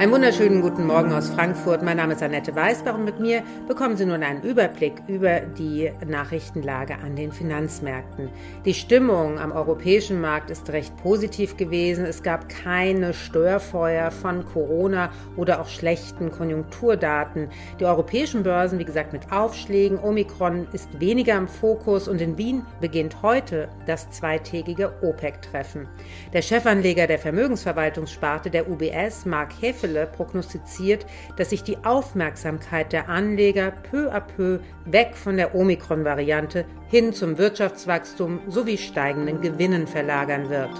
Einen wunderschönen guten Morgen aus Frankfurt. Mein Name ist Annette Weißbach und mit mir bekommen Sie nun einen Überblick über die Nachrichtenlage an den Finanzmärkten. Die Stimmung am europäischen Markt ist recht positiv gewesen. Es gab keine Störfeuer von Corona oder auch schlechten Konjunkturdaten. Die europäischen Börsen, wie gesagt, mit Aufschlägen. Omikron ist weniger im Fokus und in Wien beginnt heute das zweitägige OPEC-Treffen. Der Chefanleger der Vermögensverwaltungssparte der UBS, Mark Heffel, Stelle prognostiziert, dass sich die Aufmerksamkeit der Anleger peu à peu weg von der Omikron-Variante hin zum Wirtschaftswachstum sowie steigenden Gewinnen verlagern wird.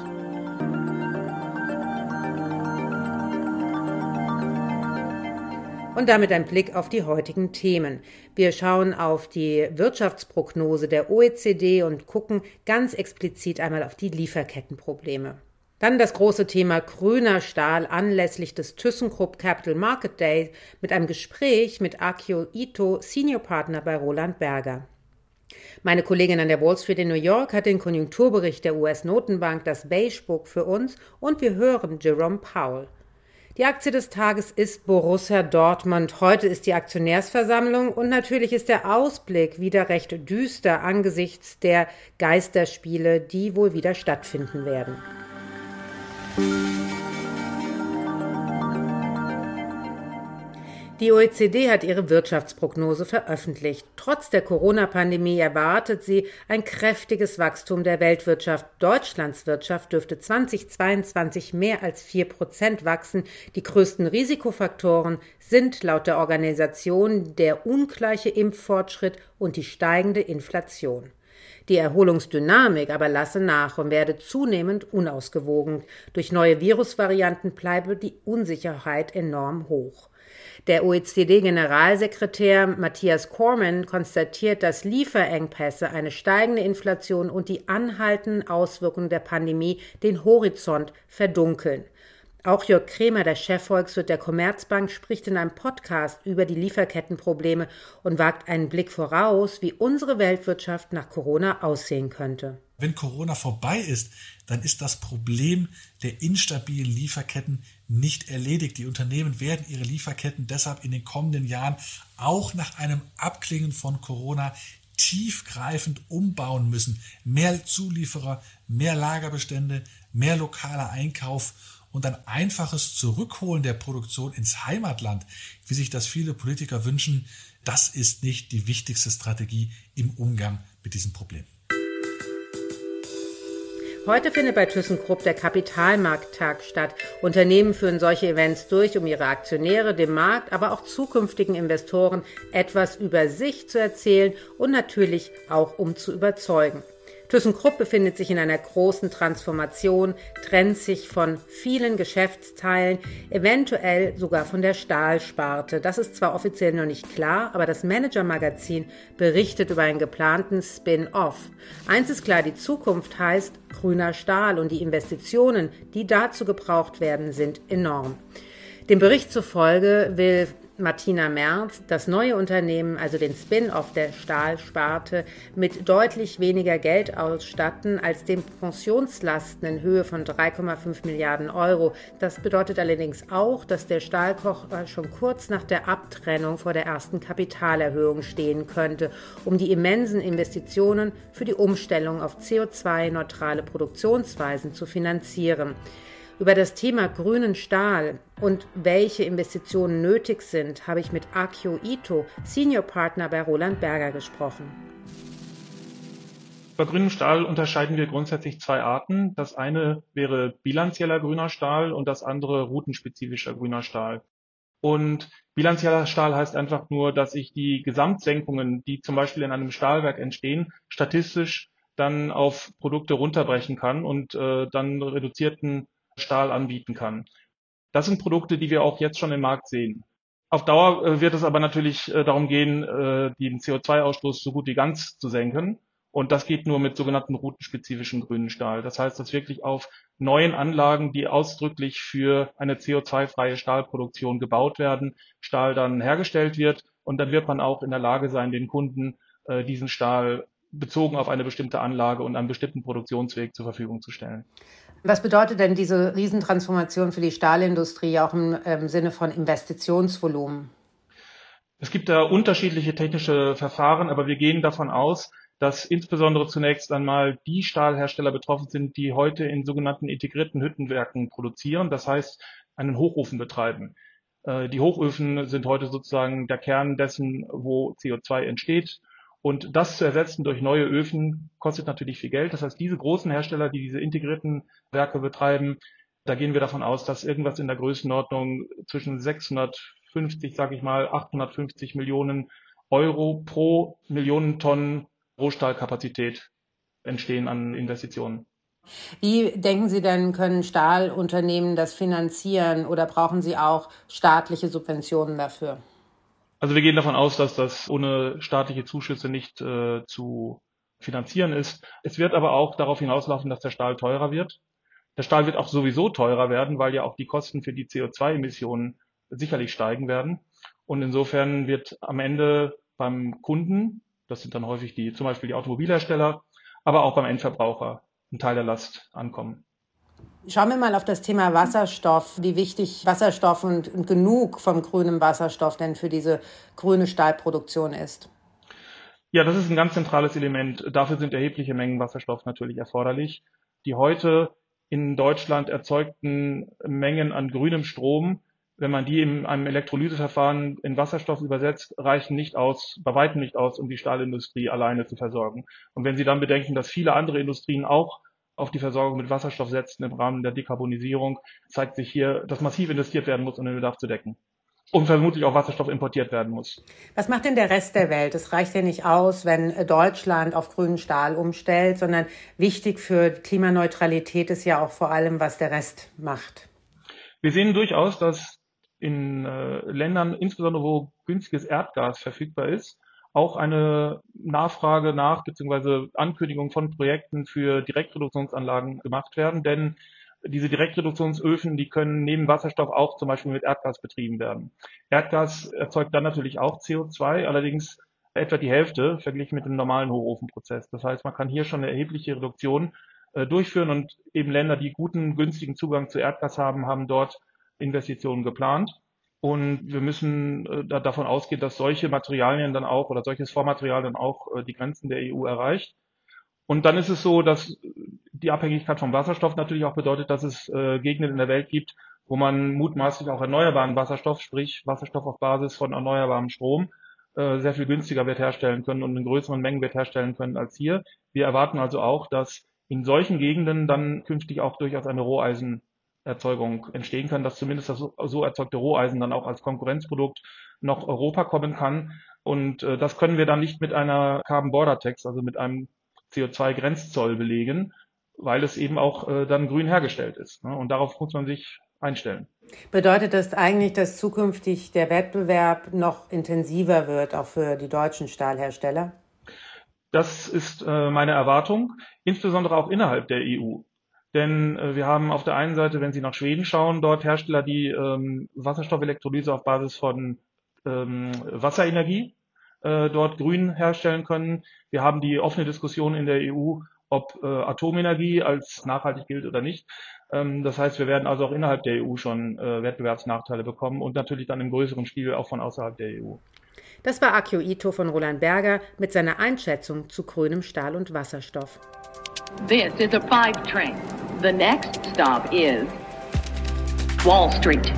Und damit ein Blick auf die heutigen Themen. Wir schauen auf die Wirtschaftsprognose der OECD und gucken ganz explizit einmal auf die Lieferkettenprobleme. Dann das große Thema grüner Stahl anlässlich des ThyssenKrupp Capital Market Day mit einem Gespräch mit Akio Ito, Senior Partner bei Roland Berger. Meine Kollegin an der Wall Street in New York hat den Konjunkturbericht der US-Notenbank, das Beige Book, für uns und wir hören Jerome Powell. Die Aktie des Tages ist Borussia Dortmund. Heute ist die Aktionärsversammlung und natürlich ist der Ausblick wieder recht düster angesichts der Geisterspiele, die wohl wieder stattfinden werden. Die OECD hat ihre Wirtschaftsprognose veröffentlicht. Trotz der Corona-Pandemie erwartet sie ein kräftiges Wachstum der Weltwirtschaft. Deutschlands Wirtschaft dürfte 2022 mehr als vier Prozent wachsen. Die größten Risikofaktoren sind laut der Organisation der ungleiche Impffortschritt und die steigende Inflation. Die Erholungsdynamik aber lasse nach und werde zunehmend unausgewogen. Durch neue Virusvarianten bleibe die Unsicherheit enorm hoch. Der OECD-Generalsekretär Matthias Cormann konstatiert, dass Lieferengpässe, eine steigende Inflation und die anhaltenden Auswirkungen der Pandemie den Horizont verdunkeln. Auch Jörg Kremer, der Chefvolkswirt der Commerzbank, spricht in einem Podcast über die Lieferkettenprobleme und wagt einen Blick voraus, wie unsere Weltwirtschaft nach Corona aussehen könnte. Wenn Corona vorbei ist, dann ist das Problem der instabilen Lieferketten nicht erledigt. Die Unternehmen werden ihre Lieferketten deshalb in den kommenden Jahren auch nach einem Abklingen von Corona tiefgreifend umbauen müssen. Mehr Zulieferer, mehr Lagerbestände, mehr lokaler Einkauf und ein einfaches Zurückholen der Produktion ins Heimatland, wie sich das viele Politiker wünschen, das ist nicht die wichtigste Strategie im Umgang mit diesem Problem. Heute findet bei ThyssenKrupp der Kapitalmarkttag statt. Unternehmen führen solche Events durch, um ihre Aktionäre, dem Markt, aber auch zukünftigen Investoren etwas über sich zu erzählen und natürlich auch um zu überzeugen. ThyssenKrupp befindet sich in einer großen Transformation, trennt sich von vielen Geschäftsteilen, eventuell sogar von der Stahlsparte. Das ist zwar offiziell noch nicht klar, aber das Manager-Magazin berichtet über einen geplanten Spin-off. Eins ist klar, die Zukunft heißt grüner Stahl und die Investitionen, die dazu gebraucht werden, sind enorm. Dem Bericht zufolge will Martina Merz das neue Unternehmen, also den Spin-off der Stahlsparte, mit deutlich weniger Geld ausstatten als den Pensionslasten in Höhe von 3,5 Milliarden Euro. Das bedeutet allerdings auch, dass der Stahlkocher schon kurz nach der Abtrennung vor der ersten Kapitalerhöhung stehen könnte, um die immensen Investitionen für die Umstellung auf CO2-neutrale Produktionsweisen zu finanzieren. Über das Thema grünen Stahl und welche Investitionen nötig sind, habe ich mit Akio Ito, Senior Partner bei Roland Berger, gesprochen. Bei grünem Stahl unterscheiden wir grundsätzlich zwei Arten. Das eine wäre bilanzieller grüner Stahl und das andere routenspezifischer grüner Stahl. Und bilanzieller Stahl heißt einfach nur, dass ich die Gesamtsenkungen, die zum Beispiel in einem Stahlwerk entstehen, statistisch dann auf Produkte runterbrechen kann und äh, dann reduzierten Stahl anbieten kann. Das sind Produkte, die wir auch jetzt schon im Markt sehen. Auf Dauer äh, wird es aber natürlich äh, darum gehen, äh, den CO2-Ausstoß so gut wie ganz zu senken. Und das geht nur mit sogenannten routenspezifischen grünen Stahl. Das heißt, dass wirklich auf neuen Anlagen, die ausdrücklich für eine CO2-freie Stahlproduktion gebaut werden, Stahl dann hergestellt wird. Und dann wird man auch in der Lage sein, den Kunden diesen Stahl bezogen auf eine bestimmte Anlage und einen bestimmten Produktionsweg zur Verfügung zu stellen. Was bedeutet denn diese Riesentransformation für die Stahlindustrie auch im, im Sinne von Investitionsvolumen? Es gibt da unterschiedliche technische Verfahren, aber wir gehen davon aus, dass insbesondere zunächst einmal die Stahlhersteller betroffen sind, die heute in sogenannten integrierten Hüttenwerken produzieren, das heißt einen Hochofen betreiben. Äh, die Hochöfen sind heute sozusagen der Kern dessen, wo CO2 entsteht. Und das zu ersetzen durch neue Öfen kostet natürlich viel Geld. Das heißt, diese großen Hersteller, die diese integrierten Werke betreiben, da gehen wir davon aus, dass irgendwas in der Größenordnung zwischen 650, sage ich mal, 850 Millionen Euro pro Millionen Tonnen Rohstahlkapazität entstehen an Investitionen. Wie denken Sie denn, können Stahlunternehmen das finanzieren oder brauchen sie auch staatliche Subventionen dafür? Also wir gehen davon aus, dass das ohne staatliche Zuschüsse nicht äh, zu finanzieren ist. Es wird aber auch darauf hinauslaufen, dass der Stahl teurer wird. Der Stahl wird auch sowieso teurer werden, weil ja auch die Kosten für die CO2-Emissionen sicherlich steigen werden. Und insofern wird am Ende beim Kunden, das sind dann häufig die, zum Beispiel die Automobilhersteller, aber auch beim Endverbraucher ein Teil der Last ankommen. Schauen wir mal auf das Thema Wasserstoff, wie wichtig Wasserstoff und, und genug vom grünen Wasserstoff denn für diese grüne Stahlproduktion ist. Ja, das ist ein ganz zentrales Element. Dafür sind erhebliche Mengen Wasserstoff natürlich erforderlich. Die heute in Deutschland erzeugten Mengen an grünem Strom, wenn man die in einem Elektrolyseverfahren in Wasserstoff übersetzt, reichen nicht aus, bei weitem nicht aus, um die Stahlindustrie alleine zu versorgen. Und wenn Sie dann bedenken, dass viele andere Industrien auch auf die Versorgung mit Wasserstoff setzen im Rahmen der Dekarbonisierung, zeigt sich hier, dass massiv investiert werden muss, um den Bedarf zu decken. Und vermutlich auch Wasserstoff importiert werden muss. Was macht denn der Rest der Welt? Es reicht ja nicht aus, wenn Deutschland auf grünen Stahl umstellt, sondern wichtig für Klimaneutralität ist ja auch vor allem, was der Rest macht. Wir sehen durchaus, dass in äh, Ländern, insbesondere wo günstiges Erdgas verfügbar ist, auch eine Nachfrage nach bzw. Ankündigung von Projekten für Direktreduktionsanlagen gemacht werden, denn diese Direktreduktionsöfen, die können neben Wasserstoff auch zum Beispiel mit Erdgas betrieben werden. Erdgas erzeugt dann natürlich auch CO2, allerdings etwa die Hälfte verglichen mit dem normalen Hochofenprozess. Das heißt, man kann hier schon eine erhebliche Reduktion äh, durchführen und eben Länder, die guten, günstigen Zugang zu Erdgas haben, haben dort Investitionen geplant. Und wir müssen äh, da davon ausgehen, dass solche Materialien dann auch oder solches Vormaterial dann auch äh, die Grenzen der EU erreicht. Und dann ist es so, dass die Abhängigkeit vom Wasserstoff natürlich auch bedeutet, dass es äh, Gegenden in der Welt gibt, wo man mutmaßlich auch erneuerbaren Wasserstoff, sprich Wasserstoff auf Basis von erneuerbarem Strom, äh, sehr viel günstiger wird herstellen können und in größeren Mengen wird herstellen können als hier. Wir erwarten also auch, dass in solchen Gegenden dann künftig auch durchaus eine Roheisen Erzeugung entstehen kann, dass zumindest das so erzeugte Roheisen dann auch als Konkurrenzprodukt noch Europa kommen kann. Und äh, das können wir dann nicht mit einer Carbon Border Tax, also mit einem CO2-Grenzzoll belegen, weil es eben auch äh, dann grün hergestellt ist. Ne? Und darauf muss man sich einstellen. Bedeutet das eigentlich, dass zukünftig der Wettbewerb noch intensiver wird, auch für die deutschen Stahlhersteller? Das ist äh, meine Erwartung, insbesondere auch innerhalb der EU. Denn äh, wir haben auf der einen Seite, wenn Sie nach Schweden schauen, dort Hersteller, die ähm, Wasserstoffelektrolyse auf Basis von ähm, Wasserenergie äh, dort grün herstellen können. Wir haben die offene Diskussion in der EU, ob äh, Atomenergie als nachhaltig gilt oder nicht. Ähm, das heißt, wir werden also auch innerhalb der EU schon äh, Wettbewerbsnachteile bekommen und natürlich dann im größeren Stil auch von außerhalb der EU. Das war Akio Ito von Roland Berger mit seiner Einschätzung zu grünem Stahl und Wasserstoff. This is a five train. The next stop is Wall Street.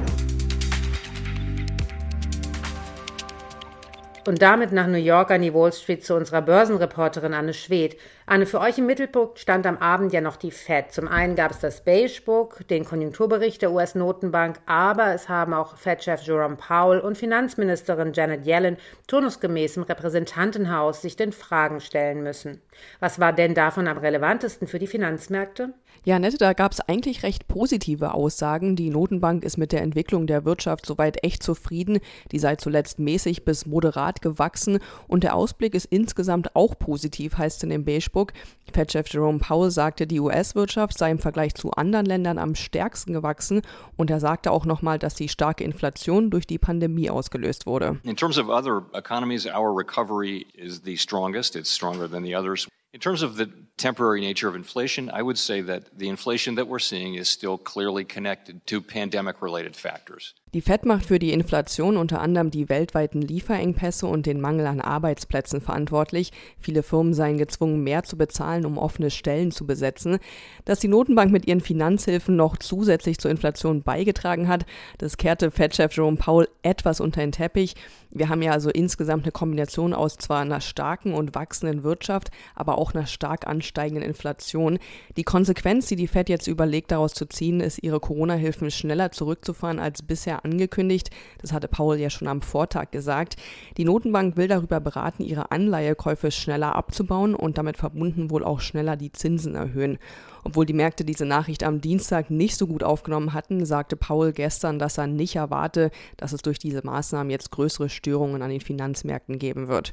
Und damit nach New York an die Wall Street zu unserer Börsenreporterin Anne Schwedt. Anne, für euch im Mittelpunkt stand am Abend ja noch die Fed. Zum einen gab es das Beige Book, den Konjunkturbericht der US-Notenbank, aber es haben auch Fed-Chef Jerome Powell und Finanzministerin Janet Yellen turnusgemäß im Repräsentantenhaus sich den Fragen stellen müssen. Was war denn davon am relevantesten für die Finanzmärkte? Ja, Nette, da gab es eigentlich recht positive Aussagen. Die Notenbank ist mit der Entwicklung der Wirtschaft soweit echt zufrieden. Die sei zuletzt mäßig bis moderat gewachsen und der Ausblick ist insgesamt auch positiv, heißt in dem Beige Facebook. Fed-Chef Jerome Powell sagte, die US-Wirtschaft sei im Vergleich zu anderen Ländern am stärksten gewachsen und er sagte auch nochmal, dass die starke Inflation durch die Pandemie ausgelöst wurde. In terms of other economies, our recovery is the strongest. It's stronger than the others. In terms of the temporary nature of inflation, I would say that the inflation that we're seeing is still clearly connected to pandemic related factors. Die Fed macht für die Inflation unter anderem die weltweiten Lieferengpässe und den Mangel an Arbeitsplätzen verantwortlich. Viele Firmen seien gezwungen, mehr zu bezahlen, um offene Stellen zu besetzen. Dass die Notenbank mit ihren Finanzhilfen noch zusätzlich zur Inflation beigetragen hat, das kehrte Fed-Chef Jerome Powell etwas unter den Teppich. Wir haben ja also insgesamt eine Kombination aus zwar einer starken und wachsenden Wirtschaft, aber auch einer stark ansteigenden Inflation. Die Konsequenz, die die Fed jetzt überlegt, daraus zu ziehen, ist, ihre Corona-Hilfen schneller zurückzufahren als bisher angekündigt. Das hatte Paul ja schon am Vortag gesagt. Die Notenbank will darüber beraten, ihre Anleihekäufe schneller abzubauen und damit verbunden wohl auch schneller die Zinsen erhöhen. Obwohl die Märkte diese Nachricht am Dienstag nicht so gut aufgenommen hatten, sagte Paul gestern, dass er nicht erwarte, dass es durch diese Maßnahmen jetzt größere Störungen an den Finanzmärkten geben wird.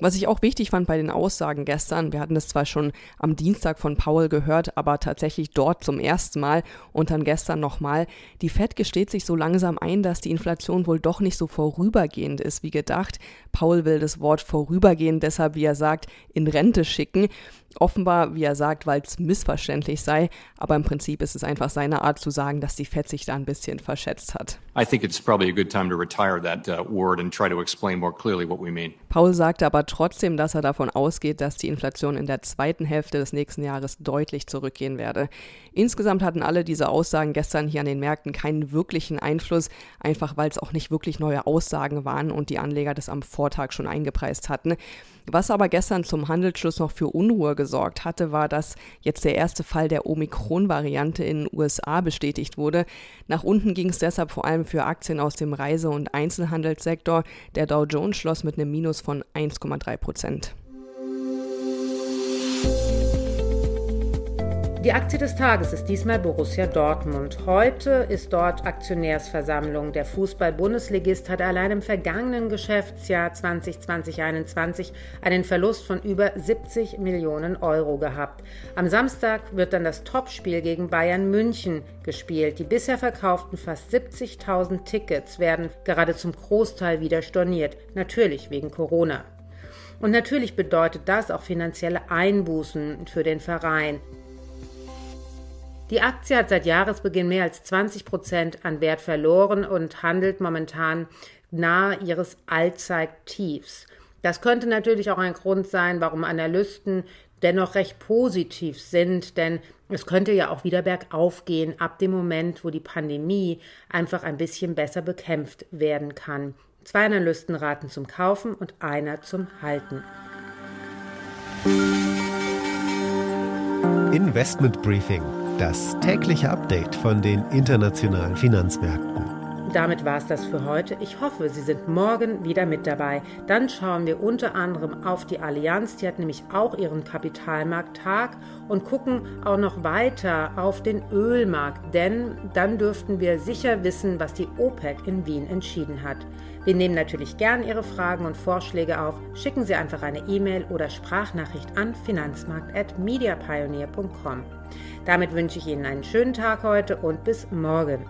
Was ich auch wichtig fand bei den Aussagen gestern, wir hatten das zwar schon am Dienstag von Paul gehört, aber tatsächlich dort zum ersten Mal und dann gestern nochmal, die Fed gesteht sich so langsam ein, dass die Inflation wohl doch nicht so vorübergehend ist wie gedacht. Paul will das Wort vorübergehend deshalb, wie er sagt, in Rente schicken. Offenbar, wie er sagt, weil es missverständlich sei, aber im Prinzip ist es einfach seine Art zu sagen, dass die Fed sich da ein bisschen verschätzt hat. I think it's probably a good time to retire that uh, word and try to explain more clearly what we mean. Paul sagte aber trotzdem, dass er davon ausgeht, dass die Inflation in der zweiten Hälfte des nächsten Jahres deutlich zurückgehen werde. Insgesamt hatten alle diese Aussagen gestern hier an den Märkten keinen wirklichen Einfluss, einfach weil es auch nicht wirklich neue Aussagen waren und die Anleger das am Vortag schon eingepreist hatten. Was aber gestern zum Handelsschluss noch für Unruhe gesorgt hatte, war, dass jetzt der erste Fall der Omikron-Variante in den USA bestätigt wurde. Nach unten ging es deshalb vor allem für Aktien aus dem Reise- und Einzelhandelssektor. Der Dow Jones schloss mit einem Minus von 1,3 Prozent. Die Aktie des Tages ist diesmal Borussia Dortmund. Heute ist dort Aktionärsversammlung. Der Fußball-Bundesligist hat allein im vergangenen Geschäftsjahr 2020-21 einen Verlust von über 70 Millionen Euro gehabt. Am Samstag wird dann das Topspiel gegen Bayern München gespielt. Die bisher verkauften fast 70.000 Tickets werden gerade zum Großteil wieder storniert. Natürlich wegen Corona. Und natürlich bedeutet das auch finanzielle Einbußen für den Verein. Die Aktie hat seit Jahresbeginn mehr als 20 Prozent an Wert verloren und handelt momentan nahe ihres Allzeittiefs. Das könnte natürlich auch ein Grund sein, warum Analysten dennoch recht positiv sind, denn es könnte ja auch wieder bergauf gehen ab dem Moment, wo die Pandemie einfach ein bisschen besser bekämpft werden kann. Zwei Analysten raten zum Kaufen und einer zum Halten. Investment Briefing das tägliche Update von den internationalen Finanzmärkten. Damit war es das für heute. Ich hoffe, Sie sind morgen wieder mit dabei. Dann schauen wir unter anderem auf die Allianz, die hat nämlich auch ihren Kapitalmarkttag und gucken auch noch weiter auf den Ölmarkt, denn dann dürften wir sicher wissen, was die OPEC in Wien entschieden hat. Wir nehmen natürlich gern Ihre Fragen und Vorschläge auf. Schicken Sie einfach eine E-Mail oder Sprachnachricht an finanzmarkt.mediapioneer.com. Damit wünsche ich Ihnen einen schönen Tag heute und bis morgen.